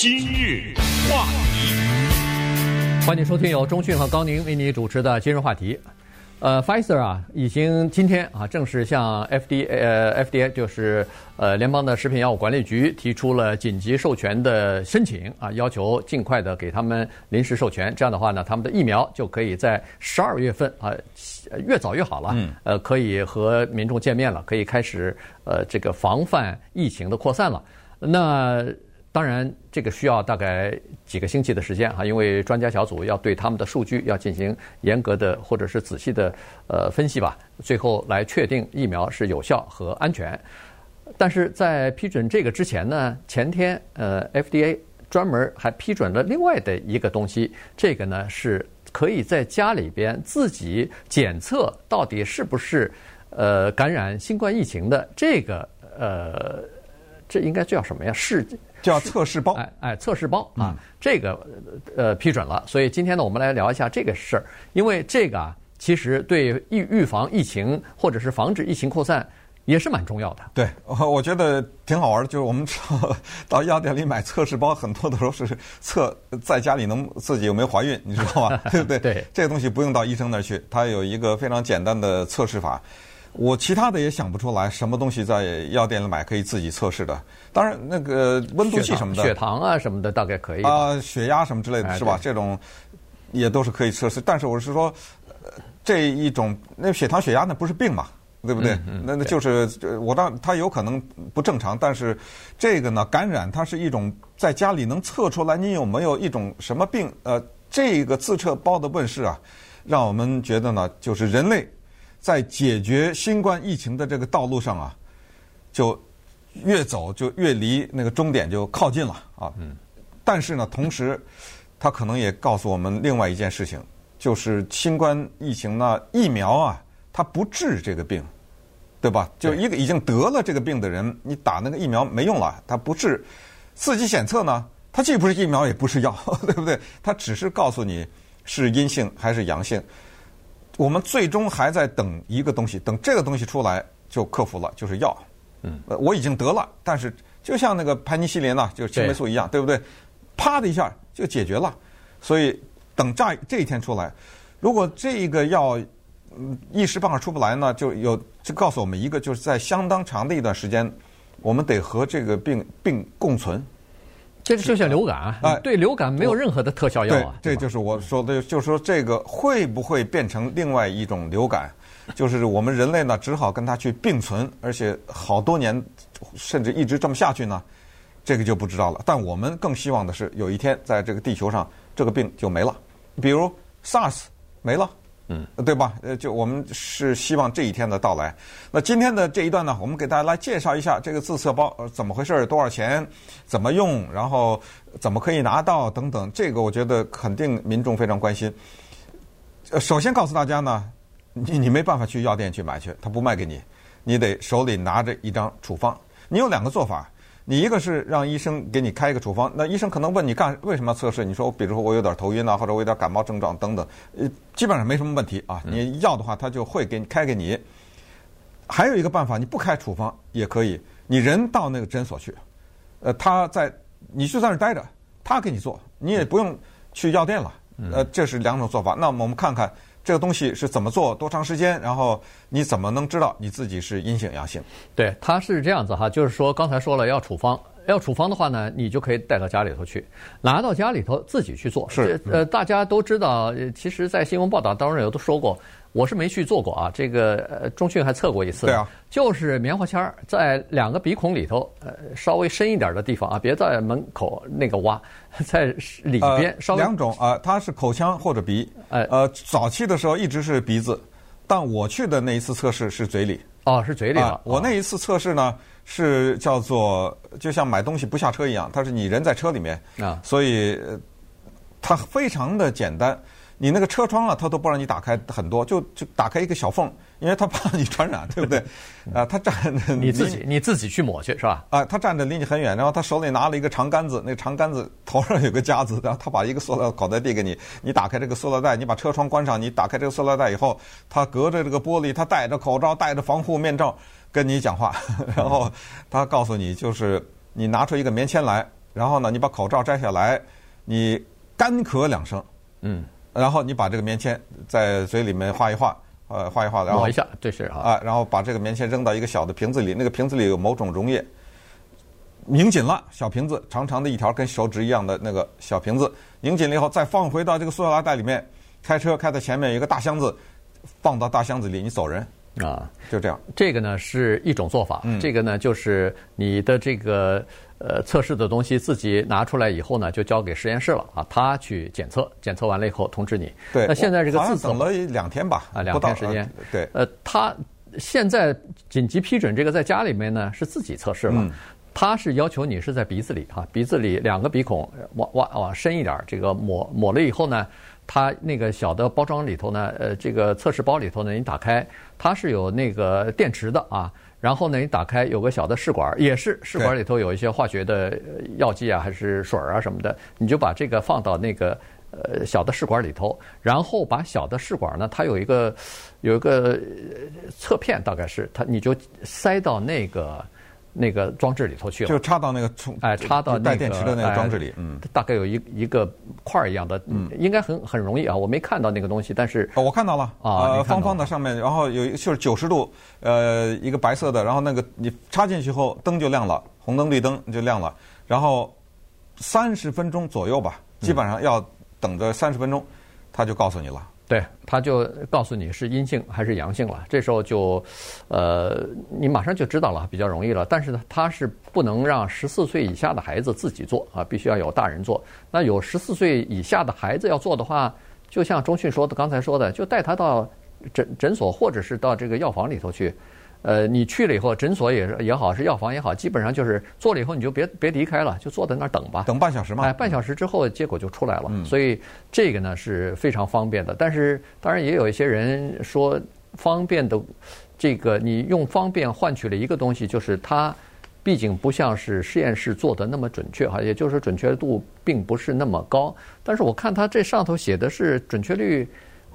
今日话题，欢迎收听由中讯和高宁为你主持的今日话题。呃，Pfizer 啊，已经今天啊正式向 FDA 呃 FDA 就是呃联邦的食品药物管理局提出了紧急授权的申请啊，要求尽快的给他们临时授权。这样的话呢，他们的疫苗就可以在十二月份啊，越早越好了。嗯。呃，可以和民众见面了，可以开始呃这个防范疫情的扩散了。那。当然，这个需要大概几个星期的时间哈，因为专家小组要对他们的数据要进行严格的或者是仔细的呃分析吧，最后来确定疫苗是有效和安全。但是在批准这个之前呢，前天呃 FDA 专门还批准了另外的一个东西，这个呢是可以在家里边自己检测到底是不是呃感染新冠疫情的这个呃，这应该叫什么呀？是。叫测试包，哎哎，测试包啊，这个呃批准了，所以今天呢，我们来聊一下这个事儿，因为这个啊，其实对预预防疫情或者是防止疫情扩散也是蛮重要的。对，我我觉得挺好玩的，就是我们到药店里买测试包，很多的时候是测在家里能自己有没有怀孕，你知道吗？对不对？对，这个东西不用到医生那儿去，它有一个非常简单的测试法。我其他的也想不出来，什么东西在药店里买可以自己测试的？当然，那个温度计什么的，血糖啊什么的大概可以啊，血压什么之类的是吧？这种也都是可以测试。但是我是说，呃这一种那血糖血压那不是病嘛，对不对？那那就是我当它有可能不正常，但是这个呢，感染它是一种在家里能测出来你有没有一种什么病？呃，这个自测包的问世啊，让我们觉得呢，就是人类。在解决新冠疫情的这个道路上啊，就越走就越离那个终点就靠近了啊。嗯。但是呢，同时，它可能也告诉我们另外一件事情，就是新冠疫情呢，疫苗啊，它不治这个病，对吧？就一个已经得了这个病的人，你打那个疫苗没用了，它不治。刺激检测呢，它既不是疫苗，也不是药，对不对？它只是告诉你是阴性还是阳性。我们最终还在等一个东西，等这个东西出来就克服了，就是药。嗯，我已经得了，但是就像那个盘尼西林呐，就是青霉素一样，对，对不对？啪的一下就解决了。所以等这这一天出来，如果这个药嗯一时半会儿出不来呢，就有就告诉我们一个，就是在相当长的一段时间，我们得和这个病病共存。这个就像流感啊，对流感没有任何的特效药啊。对，这就是我说的，就是说这个会不会变成另外一种流感？就是我们人类呢，只好跟它去并存，而且好多年，甚至一直这么下去呢，这个就不知道了。但我们更希望的是，有一天在这个地球上，这个病就没了，比如 SARS 没了。嗯，对吧？呃，就我们是希望这一天的到来。那今天的这一段呢，我们给大家来介绍一下这个自测包怎么回事，多少钱，怎么用，然后怎么可以拿到等等。这个我觉得肯定民众非常关心。呃，首先告诉大家呢，你你没办法去药店去买去，他不卖给你，你得手里拿着一张处方。你有两个做法。你一个是让医生给你开一个处方，那医生可能问你干为什么要测试？你说，比如说我有点头晕啊，或者我有点感冒症状等等，呃，基本上没什么问题啊。你要的话，他就会给你开给你。还有一个办法，你不开处方也可以，你人到那个诊所去，呃，他在你就在那儿待着，他给你做，你也不用去药店了。呃，这是两种做法。那么我们看看。这个东西是怎么做，多长时间？然后你怎么能知道你自己是阴性阳性？对，它是这样子哈，就是说刚才说了要处方，要处方的话呢，你就可以带到家里头去，拿到家里头自己去做。是，呃，大家都知道，其实，在新闻报道当中有都说过。我是没去做过啊，这个呃，中讯还测过一次。对啊，就是棉花签儿在两个鼻孔里头，呃，稍微深一点的地方啊，别在门口那个挖，在里边稍微。两种啊，它是口腔或者鼻。呃，呃，早期的时候一直是鼻子，但我去的那一次测试是嘴里。哦，是嘴里啊。我那一次测试呢，是叫做就像买东西不下车一样，它是你人在车里面啊，所以它非常的简单。你那个车窗啊，它都不让你打开很多，就就打开一个小缝，因为它怕你传染，对不对？啊，他站着你自己你自己去抹去是吧？啊，他站着离你很远，然后他手里拿了一个长杆子，那个长杆子头上有个夹子，然后他把一个塑料口袋递给你，你打开这个塑料袋，你把车窗关上，你打开这个塑料袋以后，他隔着这个玻璃，他戴着口罩，戴着防护面罩跟你讲话，然后他告诉你，就是你拿出一个棉签来，然后呢，你把口罩摘下来，你干咳两声，嗯，然后你把这个棉签在嘴里面画一画，呃，画一画，然后抹一下，这是啊，啊，然后把这个棉签扔到一个小的瓶子里，那个瓶子里有某种溶液，拧紧了，小瓶子，长长的一条跟手指一样的那个小瓶子，拧紧了以后，再放回到这个塑料袋里面，开车开到前面有一个大箱子，放到大箱子里，你走人。啊，就这样。这个呢是一种做法，嗯、这个呢就是你的这个呃测试的东西自己拿出来以后呢，就交给实验室了啊，他去检测，检测完了以后通知你。对，那现在这个自测等了两天吧，啊，两天时间。呃对，呃，他现在紧急批准这个在家里面呢是自己测试了，嗯、他是要求你是在鼻子里哈、啊，鼻子里两个鼻孔往往往深一点，这个抹抹了以后呢。它那个小的包装里头呢，呃，这个测试包里头呢，你打开，它是有那个电池的啊。然后呢，你打开有个小的试管，也是试管里头有一些化学的药剂啊，还是水啊什么的，你就把这个放到那个呃小的试管里头，然后把小的试管呢，它有一个有一个侧片，大概是它，你就塞到那个。那个装置里头去了，就插到那个充哎，插到那个带电池的那个装置里，嗯，大概有一一个块儿一样的，嗯，应该很很容易啊，我没看到那个东西，但是我看到了。啊，方方的上面，然后有一个就是九十度，呃，一个白色的，然后那个你插进去后灯就亮了，红灯绿灯就亮了，然后三十分钟左右吧，基本上要等着三十分钟，他就告诉你了。对，他就告诉你是阴性还是阳性了，这时候就，呃，你马上就知道了，比较容易了。但是呢，他是不能让十四岁以下的孩子自己做啊，必须要有大人做。那有十四岁以下的孩子要做的话，就像钟迅说的，刚才说的，就带他到诊诊所或者是到这个药房里头去。呃，你去了以后，诊所也也好，是药房也好，基本上就是做了以后你就别别离开了，就坐在那儿等吧。等半小时嘛？哎，半小时之后结果就出来了。嗯。所以这个呢是非常方便的，但是当然也有一些人说方便的，这个你用方便换取了一个东西，就是它毕竟不像是实验室做的那么准确哈，也就是准确度并不是那么高。但是我看它这上头写的是准确率。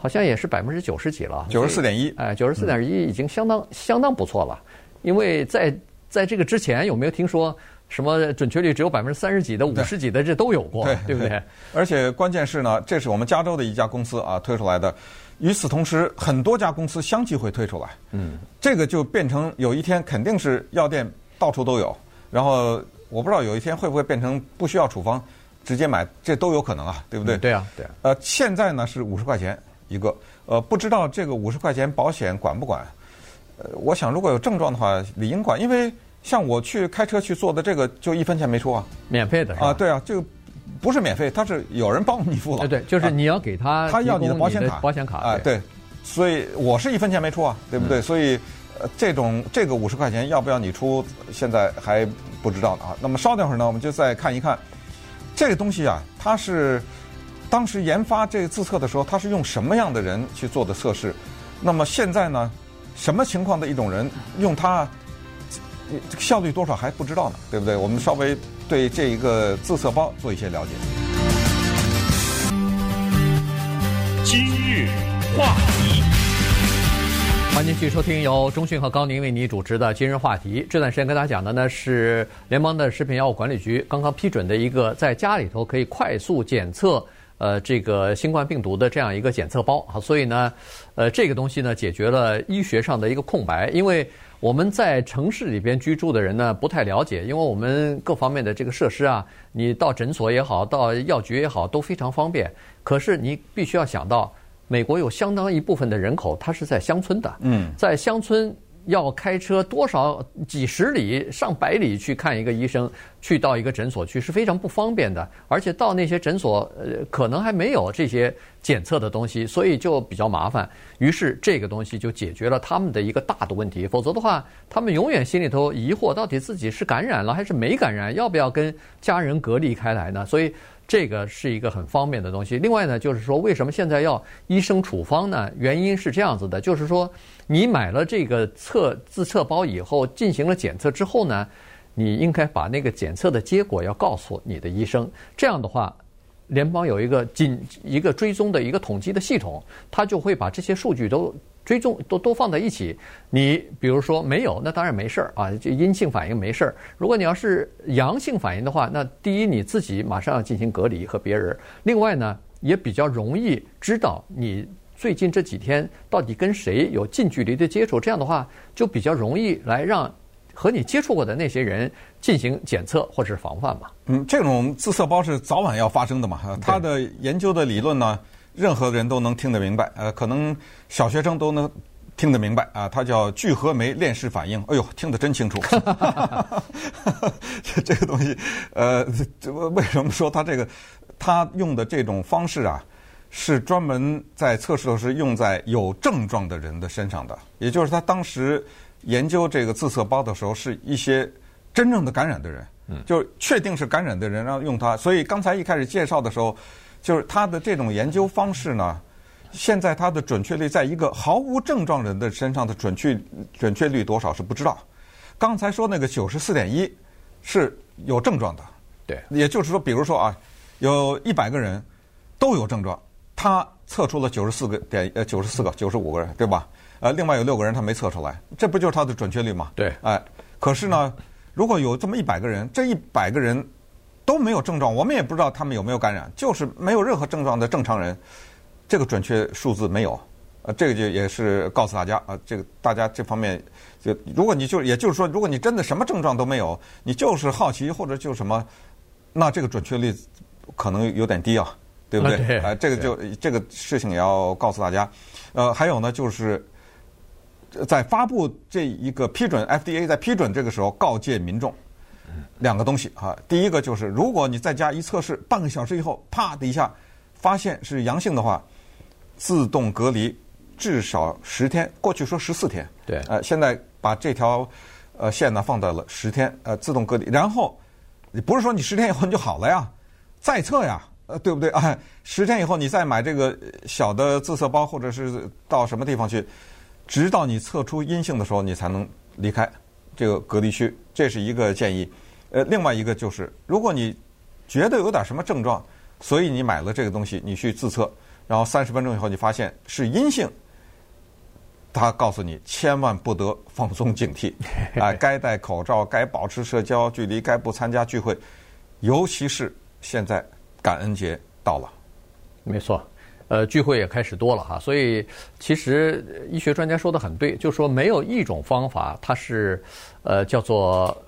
好像也是百分之九十几了，九十四点一，哎，九十四点一已经相当、嗯、相当不错了。因为在在这个之前，有没有听说什么准确率只有百分之三十几的、五十几的，这都有过，对，对不对？而且关键是呢，这是我们加州的一家公司啊推出来的。与此同时，很多家公司相继会推出来。嗯，这个就变成有一天肯定是药店到处都有。然后我不知道有一天会不会变成不需要处方直接买，这都有可能啊，对不对？嗯、对啊，对啊。呃，现在呢是五十块钱。一个。呃，不知道这个五十块钱保险管不管？呃，我想如果有症状的话，理应管，因为像我去开车去做的这个，就一分钱没出啊，免费的啊，对啊，这个不是免费，他是有人帮你付了，对对，就是你要给他，他要你的保险卡，保险卡啊，对，所以我是一分钱没出啊，对不对？所以呃，这种这个五十块钱要不要你出，现在还不知道呢啊。那么稍等会儿呢，我们就再看一看。这个东西啊，它是。当时研发这个自测的时候，他是用什么样的人去做的测试？那么现在呢，什么情况的一种人用它，效率多少还不知道呢？对不对？我们稍微对这一个自测包做一些了解。今日话题，欢迎继续收听由中讯和高宁为你主持的今日话题。这段时间跟大家讲的呢是联邦的食品药物管理局刚刚批准的一个在家里头可以快速检测。呃，这个新冠病毒的这样一个检测包啊，所以呢，呃，这个东西呢，解决了医学上的一个空白。因为我们在城市里边居住的人呢，不太了解，因为我们各方面的这个设施啊，你到诊所也好，到药局也好，都非常方便。可是你必须要想到，美国有相当一部分的人口，他是在乡村的，嗯，在乡村。要开车多少几十里、上百里去看一个医生，去到一个诊所去是非常不方便的，而且到那些诊所，呃，可能还没有这些检测的东西，所以就比较麻烦。于是这个东西就解决了他们的一个大的问题。否则的话，他们永远心里头疑惑，到底自己是感染了还是没感染，要不要跟家人隔离开来呢？所以。这个是一个很方便的东西。另外呢，就是说，为什么现在要医生处方呢？原因是这样子的，就是说，你买了这个测自测包以后，进行了检测之后呢，你应该把那个检测的结果要告诉你的医生。这样的话，联邦有一个紧一个追踪的一个统计的系统，他就会把这些数据都追踪都都放在一起。你比如说没有，那当然没事儿啊，就阴性反应没事儿。如果你要是阳性反应的话，那第一你自己马上要进行隔离和别人，另外呢也比较容易知道你最近这几天到底跟谁有近距离的接触，这样的话就比较容易来让和你接触过的那些人进行检测或者是防范嘛。嗯，这种自测包是早晚要发生的嘛。他的研究的理论呢，任何人都能听得明白，呃，可能小学生都能听得明白啊。它叫聚合酶链式反应，哎呦，听得真清楚。这 这个东西，呃，为什么说它这个，它用的这种方式啊，是专门在测试的时候是用在有症状的人的身上的，也就是他当时研究这个自测包的时候，是一些真正的感染的人，就确定是感染的人，然后用它。所以刚才一开始介绍的时候。就是他的这种研究方式呢，现在它的准确率在一个毫无症状人的身上的准确准确率多少是不知道。刚才说那个九十四点一是有症状的，对，也就是说，比如说啊，有一百个人都有症状，他测出了九十四个点呃九十四个九十五个人对吧？呃，另外有六个人他没测出来，这不就是他的准确率吗？对，哎，可是呢，如果有这么一百个人，这一百个人。都没有症状，我们也不知道他们有没有感染，就是没有任何症状的正常人，这个准确数字没有，呃，这个就也是告诉大家啊，这个大家这方面就如果你就也就是说，如果你真的什么症状都没有，你就是好奇或者就什么，那这个准确率可能有点低啊，对不对？啊呃，这个就这个事情也要告诉大家，呃，还有呢，就是在发布这一个批准 FDA 在批准这个时候告诫民众。两个东西啊，第一个就是，如果你在家一测试，半个小时以后，啪的一下发现是阳性的话，自动隔离至少十天。过去说十四天，对，呃，现在把这条呃线呢放到了十天，呃，自动隔离。然后你不是说你十天以后你就好了呀，再测呀，呃，对不对？哎，十天以后你再买这个小的自测包，或者是到什么地方去，直到你测出阴性的时候，你才能离开这个隔离区。这是一个建议。呃，另外一个就是，如果你觉得有点什么症状，所以你买了这个东西，你去自测，然后三十分钟以后你发现是阴性，他告诉你千万不得放松警惕，啊、呃，该戴口罩，该保持社交距离，该不参加聚会，尤其是现在感恩节到了，没错，呃，聚会也开始多了哈，所以其实医学专家说的很对，就是说没有一种方法它是呃叫做。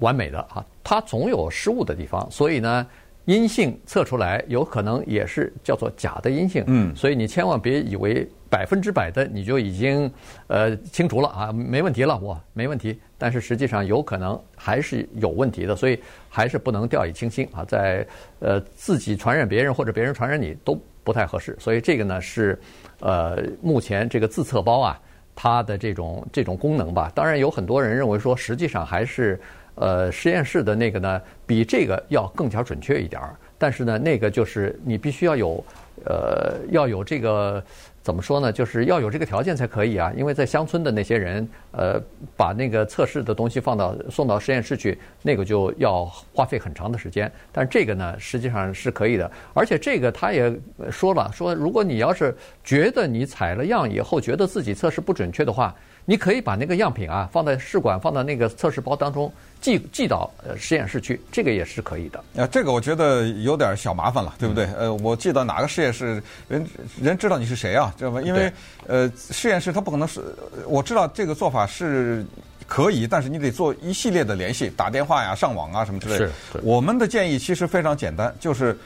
完美的啊，它总有失误的地方，所以呢，阴性测出来有可能也是叫做假的阴性。嗯，所以你千万别以为百分之百的你就已经呃清除了啊，没问题了，我没问题。但是实际上有可能还是有问题的，所以还是不能掉以轻心啊，在呃自己传染别人或者别人传染你都不太合适。所以这个呢是呃目前这个自测包啊它的这种这种功能吧，当然有很多人认为说实际上还是。呃，实验室的那个呢，比这个要更加准确一点儿。但是呢，那个就是你必须要有，呃，要有这个怎么说呢？就是要有这个条件才可以啊。因为在乡村的那些人，呃，把那个测试的东西放到送到实验室去，那个就要花费很长的时间。但这个呢，实际上是可以的。而且这个他也说了，说如果你要是觉得你采了样以后觉得自己测试不准确的话，你可以把那个样品啊放在试管，放到那个测试包当中。寄寄到呃实验室去，这个也是可以的。啊，这个我觉得有点小麻烦了，对不对？呃，我寄到哪个实验室，人人知道你是谁啊？知道吗？因为呃，实验室它不可能是，我知道这个做法是可以，但是你得做一系列的联系，打电话呀、上网啊什么之类的。是。我们的建议其实非常简单，就是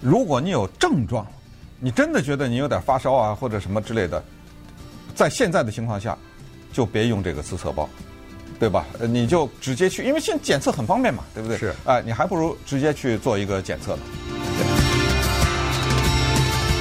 如果你有症状，你真的觉得你有点发烧啊或者什么之类的，在现在的情况下，就别用这个自测包。对吧？你就直接去，因为现在检测很方便嘛，对不对？是。哎，你还不如直接去做一个检测呢。